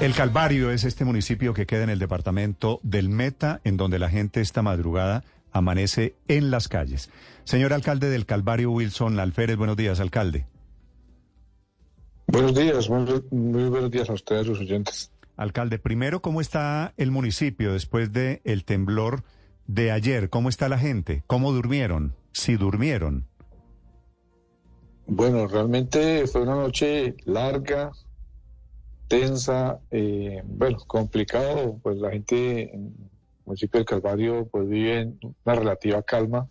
El Calvario es este municipio que queda en el departamento del Meta, en donde la gente esta madrugada amanece en las calles. Señor alcalde del Calvario, Wilson Alférez, buenos días, alcalde. Buenos días, muy, buenos días a ustedes, a sus oyentes. Alcalde, primero, ¿cómo está el municipio después del el temblor de ayer? ¿Cómo está la gente? ¿Cómo durmieron? Si durmieron. Bueno, realmente fue una noche larga, tensa, eh, bueno, complicado, pues la gente en el municipio del Calvario pues vive en una relativa calma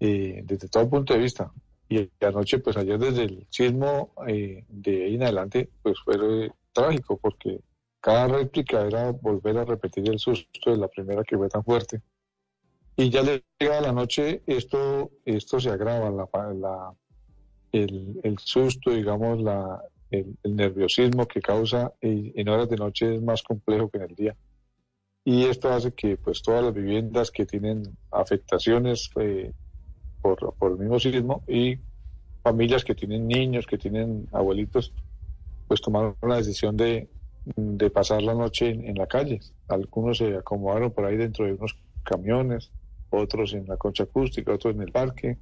eh, desde todo punto de vista. Y anoche, pues ayer desde el sismo eh, de ahí en adelante, pues fue trágico porque cada réplica era volver a repetir el susto de la primera que fue tan fuerte. Y ya le llega la noche, esto, esto se agrava, la, el, el susto, digamos, la, el, nerviosismo que causa en horas de noche es más complejo que en el día. Y esto hace que pues todas las viviendas que tienen afectaciones eh, por, por el mismo sismo y familias que tienen niños, que tienen abuelitos, pues tomaron la decisión de, de pasar la noche en, la calle. Algunos se acomodaron por ahí dentro de unos camiones, otros en la concha acústica, otros en el parque.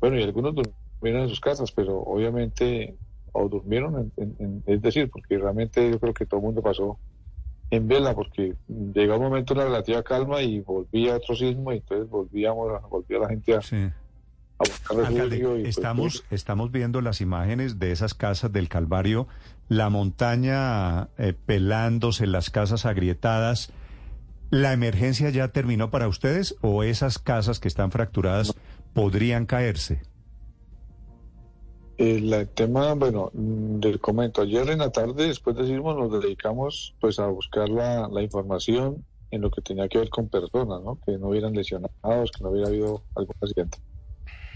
Bueno, y algunos durmieron en sus casas, pero obviamente o durmieron, es decir, porque realmente yo creo que todo el mundo pasó en vela, porque llegó un momento de una relativa calma y volvía otro sismo y entonces volvíamos, volvía la gente a, buscar refugio. Pues, estamos, estamos viendo las imágenes de esas casas del Calvario, la montaña eh, pelándose, las casas agrietadas. ¿La emergencia ya terminó para ustedes o esas casas que están fracturadas podrían caerse? El tema, bueno, mm, del comento, ayer en la tarde, después de decimos, nos dedicamos pues a buscar la, información en lo que tenía que ver con personas, ¿no? Que no hubieran lesionados, que no hubiera habido algún accidente.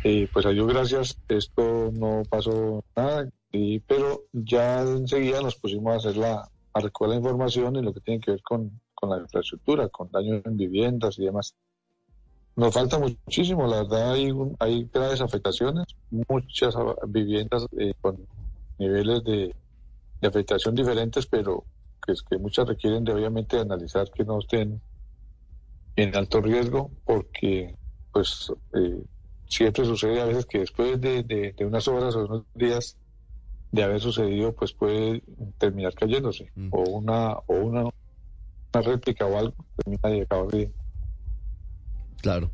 Y pues a Dios gracias, esto no pasó nada, y, pero ya enseguida nos pusimos a hacer la, a recoger la información en lo que tiene que ver con, con la infraestructura, con daños en viviendas y demás. Nos falta muchísimo, la verdad hay, hay graves afectaciones, muchas viviendas eh, con niveles de, afectación diferentes, pero que, es que muchas requieren de obviamente analizar que no estén en alto riesgo, porque pues eh, siempre sucede a veces que después de, unas horas o unos días de haber sucedido, pues puede terminar cayéndose, mm. o una o una, una réplica o algo termina de acabar de Claro.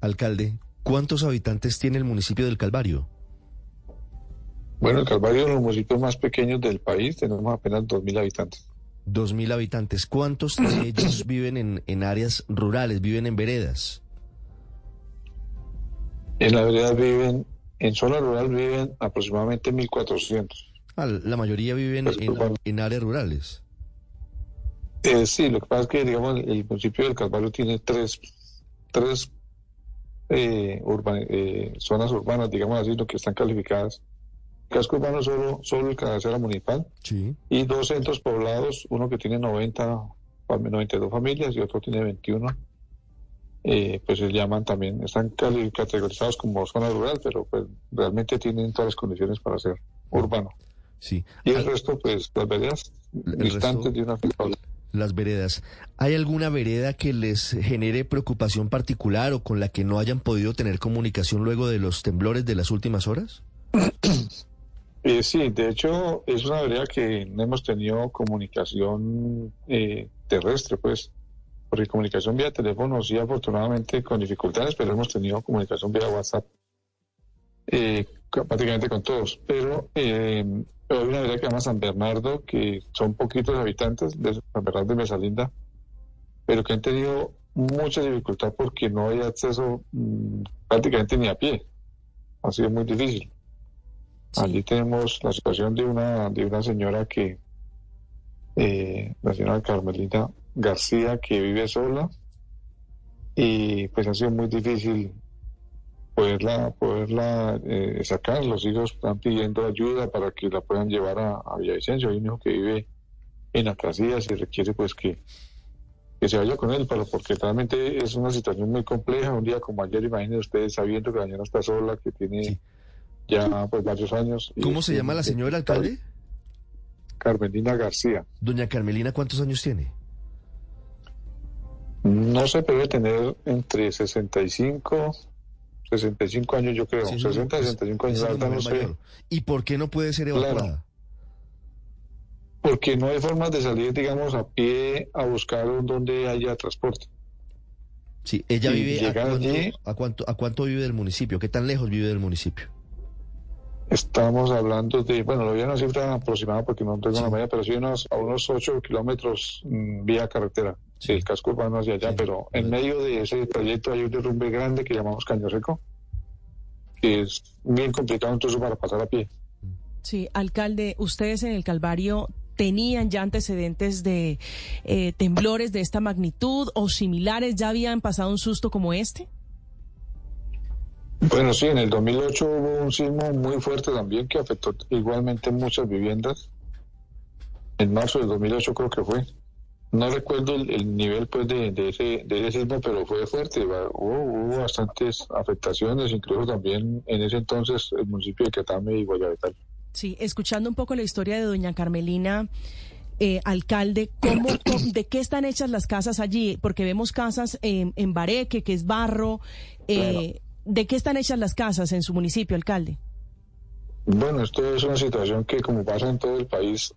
Alcalde, ¿cuántos habitantes tiene el municipio del Calvario? Bueno, el Calvario es uno de los municipios más pequeños del país, tenemos apenas 2.000 habitantes. 2.000 habitantes. ¿Cuántos de ellos viven en, en áreas rurales, viven en veredas? En la vereda viven, en zona rural viven aproximadamente 1.400. Ah, la mayoría viven pues, en, áreas rurales. Eh, sí, lo que pasa es que, digamos, el municipio del Calvario tiene tres tres eh, eh, zonas urbanas, digamos así, lo que están calificadas. casco urbano solo, solo el cabecera municipal y dos centros poblados, uno que tiene 90, 92 familias y otro tiene 21. Eh, pues se llaman también, están categorizados como zona rural, pero pues realmente tienen todas las condiciones para ser urbano. Sí. Y el resto, pues las veredas distantes de una las veredas. ¿Hay alguna vereda que les genere preocupación particular o con la que no hayan podido tener comunicación luego de los temblores de las últimas horas? Eh, sí, de hecho es una vereda que no hemos tenido comunicación eh, terrestre, pues, porque comunicación vía teléfono sí afortunadamente con dificultades, pero hemos tenido comunicación vía WhatsApp eh, prácticamente con todos. Pero eh, hay una vereda que se llama San Bernardo, que son poquitos habitantes de San Bernardo de Mesalinda, pero que han tenido mucha dificultad porque no hay acceso mm, prácticamente ni a pie. Ha sido muy difícil. Allí tenemos la situación de una, de una señora que, eh, la señora Carmelita García, que vive sola y pues ha sido muy difícil poderla, poderla eh, sacar. Los hijos están pidiendo ayuda para que la puedan llevar a, a Villavicencio. Hay un hijo que vive en Acacias y requiere pues que, que se vaya con él, pero porque realmente es una situación muy compleja. Un día como ayer, imagínense ustedes sabiendo que la señora está sola, que tiene ya pues varios años. ¿Cómo se llama la señora alcalde? Carmelina García. Doña Carmelina, ¿cuántos años tiene? No se puede tener entre 65, 65 años yo creo, Sí, es 60, es- 65 años, la no sé. ¿Y por qué no puede ser Claro. evacuada? Porque no hay formas de salir, digamos, a pie a buscar donde haya transporte. Sí, ella Y vive a llegar cuánto, allí- a cuánto a cuánto vive del municipio, ¿qué tan lejos vive del municipio? Estamos hablando de, bueno, lo voy a una cifra aproximada porque no tengo Sí. la media, pero sí unos, a unos 8 kilómetros mm, vía carretera, Sí. del casco urbano hacia allá, Sí. pero en medio de ese trayecto hay un derrumbe grande que llamamos Caño Seco, que es bien complicado incluso para pasar a pie. Sí, alcalde, ustedes en el Calvario tenían ya antecedentes de eh, temblores de esta magnitud o similares, ya habían pasado un susto como este. Bueno, sí, en el 2008 hubo un sismo muy fuerte también que afectó igualmente muchas viviendas. En marzo del 2008 creo que fue. No recuerdo el, el nivel pues de, de ese, de ese sismo, pero fue fuerte. Hubo, hubo bastantes afectaciones, incluso también en ese entonces el municipio de Catame y Guayabetal. Sí, escuchando un poco la historia de doña Carmelina, eh, alcalde, ¿cómo, cómo- ¿de qué están hechas las casas allí? Porque vemos casas en, en Bareque, que es barro. eh, ¿De qué están hechas las casas en su municipio, alcalde? Bueno, esto es una situación que como pasa en todo el país,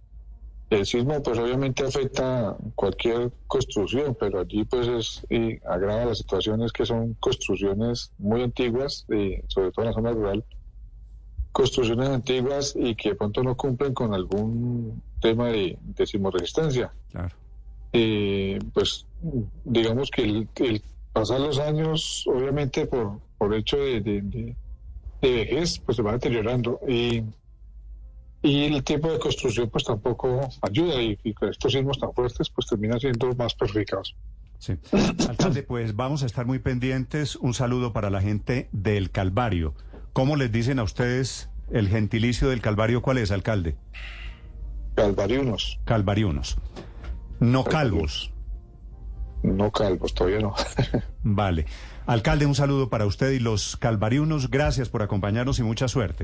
el sismo pues obviamente afecta cualquier construcción, pero allí pues es y agrava las situaciones que son construcciones muy antiguas, eh, sobre todo en la zona rural, construcciones antiguas y que de pronto no cumplen con algún tema de, de sismoresistencia. Claro. Eh, pues digamos que el, el pasar los años, obviamente por, por hecho de, de, de- de vejez, pues se va deteriorando y, y el tipo de construcción pues tampoco ayuda y, y con estos sismos tan fuertes pues terminan siendo más perjudicados. Sí. Alcalde, pues vamos a estar muy pendientes. Un saludo para la gente del Calvario. ¿Cómo les dicen a ustedes el gentilicio del Calvario? ¿Cuál es, alcalde? Calvariunos, Calvariunos. No calvos. no calvos, todavía no. Vale. Alcalde, un saludo para usted y los calvariunos. Gracias por acompañarnos y mucha suerte.